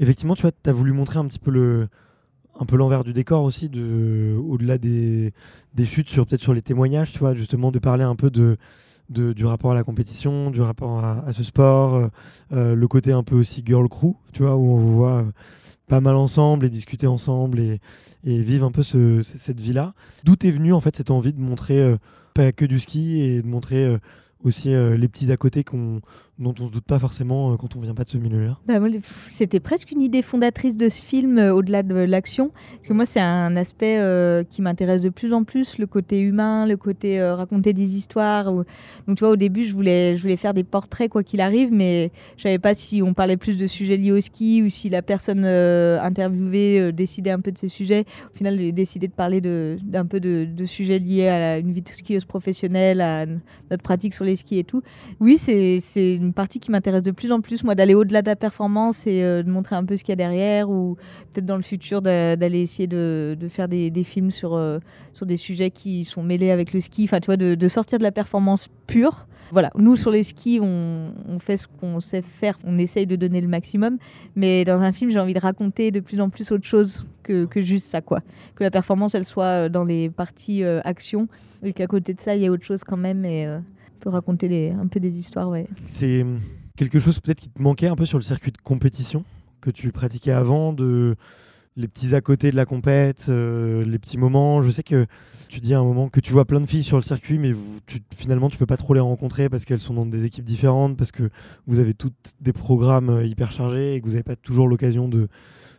Effectivement, tu vois, as voulu montrer un petit peu le un peu l'envers du décor aussi, de, au-delà des, des chutes, sur peut-être sur les témoignages, tu vois, justement de parler un peu de, de du rapport à la compétition, du rapport à, ce sport, euh, euh, le côté un peu aussi girl crew, tu vois, où on vous voit euh, pas mal ensemble et discuter ensemble et, et vivre un peu ce, cette vie-là. D'où est venue en fait cette envie de montrer pas que du ski et de montrer aussi les petits à côté dont on se doute pas forcément euh, quand on vient pas de ce milieu-là bah, C'était presque une idée fondatrice de ce film euh, au-delà de l'action. Parce que moi, c'est un aspect euh, qui m'intéresse de plus en plus, le côté humain, le côté raconter des histoires. Donc, tu vois, au début, je voulais, je voulais faire des portraits, quoi qu'il arrive, mais je savais pas si on parlait plus de sujets liés au ski ou si la personne interviewée décidait un peu de ces sujets. Au final, j'ai décidé de parler d'un peu de, de, sujets liés à une vie de skieuse professionnelle, à notre pratique sur les skis et tout. Oui, c'est une partie qui m'intéresse de plus en plus, moi, d'aller au-delà de la performance et euh, de montrer un peu ce qu'il y a derrière, ou peut-être dans le futur d'aller essayer de, de, faire des, des films sur, euh, sur des sujets qui sont mêlés avec le ski, enfin, tu vois, de, sortir de la performance pure. Voilà, nous sur les skis, on, fait ce qu'on sait faire, on essaye de donner le maximum, mais dans un film, j'ai envie de raconter de plus en plus autre chose que, que, juste ça, quoi. Que la performance, elle soit dans les parties euh, action, et qu'à côté de ça, il y a autre chose quand même, peut raconter un peu des histoires. Ouais. C'est hum, quelque chose peut-être qui te manquait un peu sur le circuit de compétition que tu pratiquais avant, de les petits à côté de la compète, euh, les petits moments. Je sais que tu dis à un moment que tu vois plein de filles sur le circuit, mais tu, finalement tu peux pas trop les rencontrer parce qu'elles sont dans des équipes différentes, parce que vous avez toutes des programmes euh, hyper chargés et que vous n'avez pas toujours l'occasion de,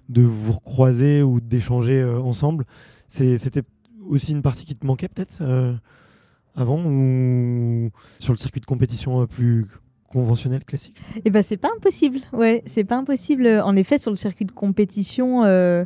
de vous recroiser ou d'échanger euh, ensemble. C'était aussi une partie qui te manquait peut-être avant ou sur le circuit de compétition euh, plus conventionnel, classique Eh ben, c'est pas impossible. Ouais, c'est pas impossible. En effet, sur le circuit de compétition, euh,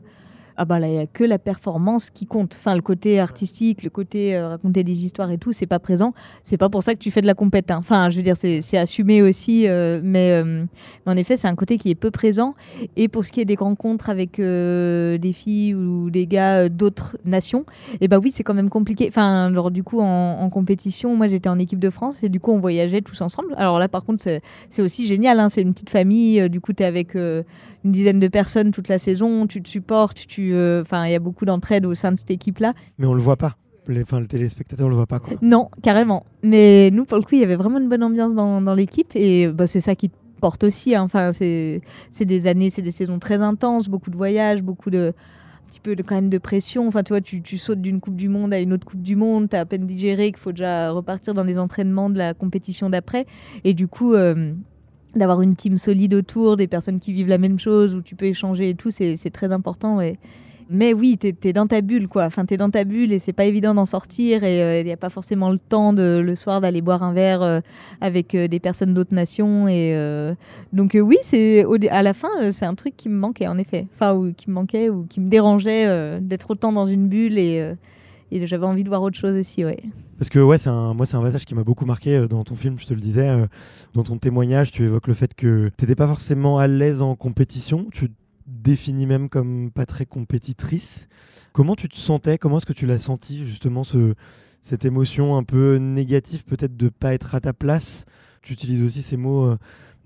ah bah là, il n'y a que la performance qui compte. Enfin, le côté artistique, le côté euh, raconter des histoires et tout, c'est pas présent. C'est pas pour ça que tu fais de la compète. Hein. Enfin, je veux dire, c'est assumé aussi, euh, mais, euh, mais, en effet, c'est un côté qui est peu présent. Et pour ce qui est des rencontres avec des filles ou des gars d'autres nations, et eh bah oui, c'est quand même compliqué. Enfin, genre, du coup, en, en compétition, moi, j'étais en équipe de France et du coup, on voyageait tous ensemble. Alors là, par contre, c'est aussi génial. Hein. C'est une petite famille. du coup, tu es avec une dizaine de personnes toute la saison, tu te supportes, tu, euh, enfin, il y a beaucoup d'entraide au sein de cette équipe-là. Mais on le voit pas. Les, le téléspectateur le voit pas. Quoi. Non, carrément. Mais nous, pour le coup, il y avait vraiment une bonne ambiance dans, dans l'équipe et bah, c'est ça qui te porte aussi. Hein. Enfin, c'est des années, c'est des saisons très intenses, beaucoup de voyages, beaucoup de un petit peu de, quand même de pression. Enfin, tu vois, tu, tu sautes d'une Coupe du Monde à une autre Coupe du Monde, tu as à peine digéré qu'il faut déjà repartir dans les entraînements de la compétition d'après. Et du coup, euh, d'avoir une team solide autour, des personnes qui vivent la même chose, où tu peux échanger et tout, c'est très important. Mais oui, tu es, dans ta bulle, quoi. Enfin, tu es dans ta bulle et c'est pas évident d'en sortir. Et il n'y a pas forcément le temps de, le soir d'aller boire un verre euh, avec euh, des personnes d'autres nations. Et euh, donc, oui, c'est à la fin, c'est un truc qui me manquait, en effet. Enfin, ou qui me manquait ou qui me dérangeait d'être autant dans une bulle et et j'avais envie de voir autre chose aussi, ouais. Parce que ouais, c'est un, moi c'est un passage qui m'a beaucoup marqué euh, dans ton film, je te le disais, euh, dans ton témoignage, tu évoques le fait que tu n'étais pas forcément à l'aise en compétition, tu te définis même comme pas très compétitrice. Comment tu te sentais? Comment est-ce que tu l'as senti justement ce, cette émotion un peu négative, peut-être de pas être à ta place? Tu utilises aussi ces mots. Euh,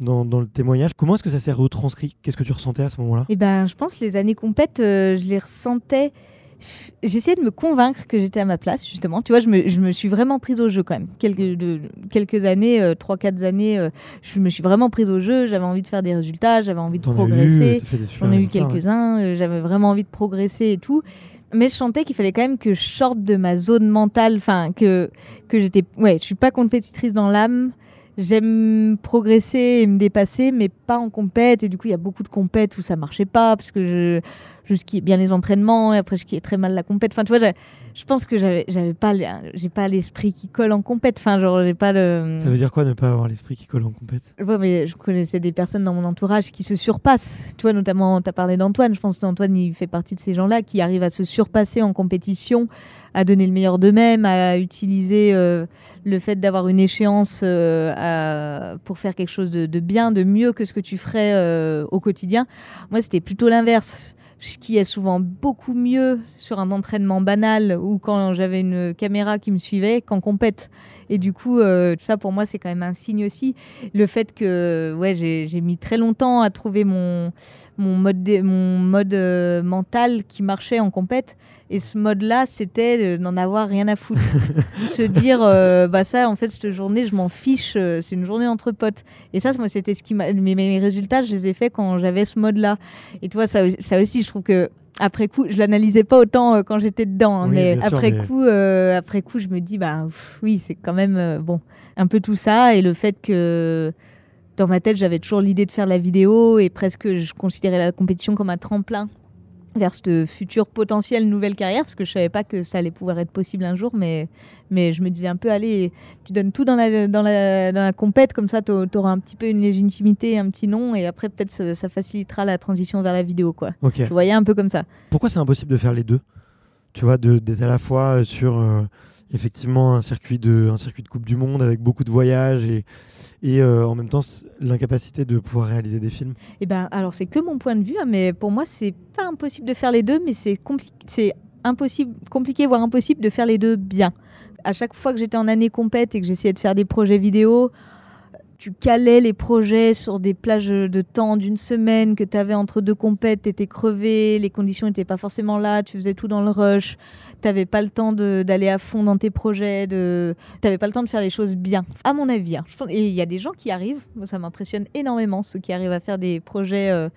dans, dans, le témoignage. Comment est-ce que ça s'est retranscrit? Qu'est-ce que tu ressentais à ce moment-là? Eh ben, je pense les années compètes, je les ressentais j'essayais de me convaincre que j'étais à ma place, justement. Tu vois, je me, je me, suis vraiment prise au jeu quand même. Quelques, de, quelques années, euh, 3-4 années, euh, je me suis vraiment prise au jeu. J'avais envie de faire des résultats, j'avais envie de progresser. J'en ai eu quelques-uns, euh, j'avais vraiment envie de progresser et tout. Mais je sentais qu'il fallait quand même que je sorte de ma zone mentale, enfin, que, que j'étais. Ouais, je suis pas compétitrice dans l'âme. J'aime progresser et me dépasser, mais pas en compète. Et du coup, il y a beaucoup de compètes où ça marchait pas parce que je je skiais bien les entraînements et après je skiais très mal la compète. Enfin, tu vois, je pense que j'avais, j'avais pas, j'ai pas l'esprit qui colle en compète. Enfin, genre, j'ai pas le. Ça veut dire quoi ne pas avoir l'esprit qui colle en compète? Ouais, mais je connaissais des personnes dans mon entourage qui se surpassent. Tu vois, notamment, tu as parlé d'Antoine. Je pense qu'Antoine, il fait partie de ces gens-là qui arrivent à se surpasser en compétition, à donner le meilleur d'eux-mêmes, à utiliser euh, le fait d'avoir une échéance euh, pour faire quelque chose de, bien, de mieux que ce que tu ferais euh, au quotidien. Moi, c'était plutôt l'inverse ce qui est souvent beaucoup mieux sur un entraînement banal ou quand j'avais une caméra qui me suivait qu'en compète. Et du coup, euh, ça pour moi, c'est quand même un signe aussi. Le fait que ouais, j'ai mis très longtemps à trouver mon, mon mode, mon mode euh, mental qui marchait en compète. Et ce mode-là, c'était d'en avoir rien à foutre. Se dire, euh, bah ça, en fait, cette journée, je m'en fiche, c'est une journée entre potes. Et ça, moi, c'était ce qui m'a. Mes, mes, résultats, je les ai faits quand j'avais ce mode-là. Et tu vois, ça, ça aussi, je trouve que après coup, je l'analysais pas autant euh, quand j'étais dedans, hein, mais après coup, euh, après coup, je me dis bah oui, c'est quand même euh, bon, un peu tout ça et le fait que dans ma tête, j'avais toujours l'idée de faire la vidéo et presque je considérais la compétition comme un tremplin vers cette future potentielle nouvelle carrière, parce que je savais pas que ça allait pouvoir être possible un jour, mais, mais je me disais un peu, allez, tu donnes tout dans la, dans la, dans la compète, comme ça tu auras un petit peu une légitimité, un petit nom, et après peut-être ça, ça, facilitera la transition vers la vidéo. Quoi. Je voyais un peu comme ça. Pourquoi c'est impossible de faire les deux? Tu vois, d'être à la fois sur... Euh, effectivement un circuit de un circuit de Coupe du Monde avec beaucoup de voyages et, et euh, en même temps l'incapacité de pouvoir réaliser des films. Eh ben alors c'est que mon point de vue, hein, mais pour moi c'est pas impossible de faire les deux, mais c'est c'est impossible, compliqué voire impossible de faire les deux bien. À chaque fois que j'étais en année compète et que j'essayais de faire des projets vidéo, tu calais les projets sur des plages de temps d'une semaine que tu avais entre deux compètes, tu étais crevé, les conditions n'étaient pas forcément là, tu faisais tout dans le rush, tu n'avais pas le temps d'aller à fond dans tes projets, de... tu n'avais pas le temps de faire les choses bien, à mon avis. Hein. Et il y a des gens qui arrivent, ça m'impressionne énormément, ceux qui arrivent à faire des projets... Euh,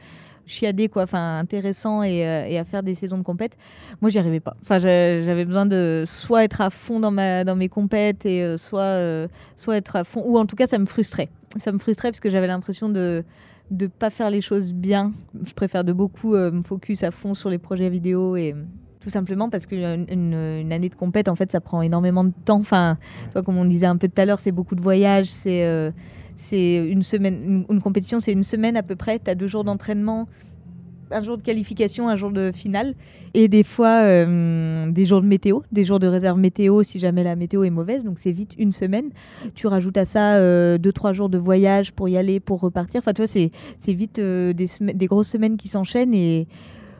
chiadé quoi enfin intéressant et, euh, et, à faire des saisons de compète. Moi j'y arrivais pas. Enfin j'avais besoin de soit être à fond dans ma dans mes compètes et euh, soit euh, soit être à fond ou en tout cas ça me frustrait. Ça me frustrait parce que j'avais l'impression de de pas faire les choses bien. Je préfère de beaucoup me focus à fond sur les projets vidéo et tout simplement parce qu'une une, année de compète en fait ça prend énormément de temps. Enfin toi comme on disait un peu tout à l'heure c'est beaucoup de voyages c'est c'est une semaine, une, compétition, c'est une semaine à peu près. Tu as deux jours d'entraînement, un jour de qualification, un jour de finale, et des fois euh, des jours de météo, des jours de réserve météo si jamais la météo est mauvaise. Donc c'est vite une semaine. Tu rajoutes à ça euh, deux trois jours de voyage pour y aller, pour repartir. Enfin, tu vois, c'est vite euh, des, des grosses semaines qui s'enchaînent et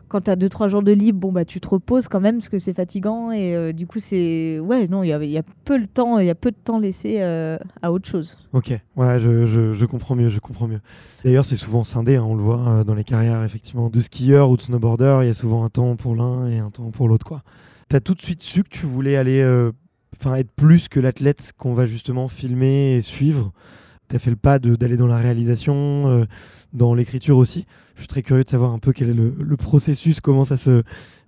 quand tu as 2-3 jours de libre, bon, bah, tu te reposes quand même parce que c'est fatigant. Et euh, du coup, c'est. Ouais, non, il y a, y a, peu, le temps, y a peu de temps laissé euh, à autre chose. Ok, ouais, je, je, comprends mieux, je comprends mieux. D'ailleurs, c'est souvent scindé, hein, on le voit euh, dans les carrières effectivement de skieurs ou de snowboarders. Il y a souvent un temps pour l'un et un temps pour l'autre. quoi. Tu as tout de suite su que tu voulais aller. Enfin, être plus que l'athlète qu'on va justement filmer et suivre. As fait le pas d'aller dans la réalisation, dans l'écriture aussi. Je suis très curieux de savoir un peu quel est le, processus, comment ça, se,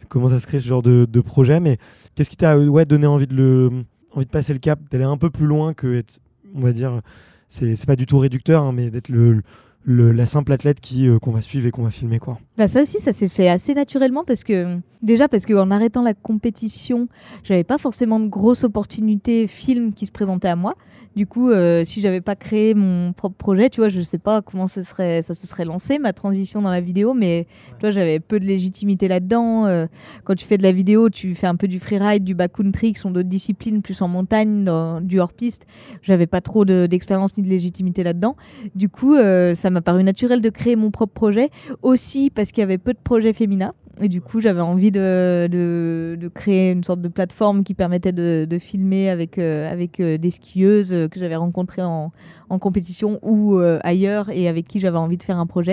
comment ça se crée ce genre de, projet. Mais qu'est-ce qui t'a ouais, donné envie de, le, envie de passer le cap, d'aller un peu plus loin que être, on va dire, c'est pas du tout réducteur, hein, mais d'être le, la simple athlète qui euh, qu'on va suivre et qu'on va filmer quoi. Bah ça aussi ça s'est fait assez naturellement parce que déjà parce qu'en arrêtant la compétition, j'avais pas forcément de grosses opportunités films qui se présentaient à moi. Du coup, euh, si j'avais pas créé mon propre projet, tu vois, je sais pas comment ça, serait, ça se serait lancé, ma transition dans la vidéo, mais tu vois, j'avais peu de légitimité là-dedans. Euh, quand tu fais de la vidéo, tu fais un peu du freeride, du backcountry, qui sont d'autres disciplines, plus en montagne, du hors-piste. J'avais pas trop d'expérience ni de légitimité là-dedans. Du coup, euh, m'a paru naturel de créer mon propre projet, aussi parce qu'il y avait peu de projets féminins. Et du coup, j'avais envie de, créer une sorte de plateforme qui permettait de, filmer avec, euh, euh, des skieuses que j'avais rencontrées en, en compétition ou euh, ailleurs et avec qui j'avais envie de faire un projet.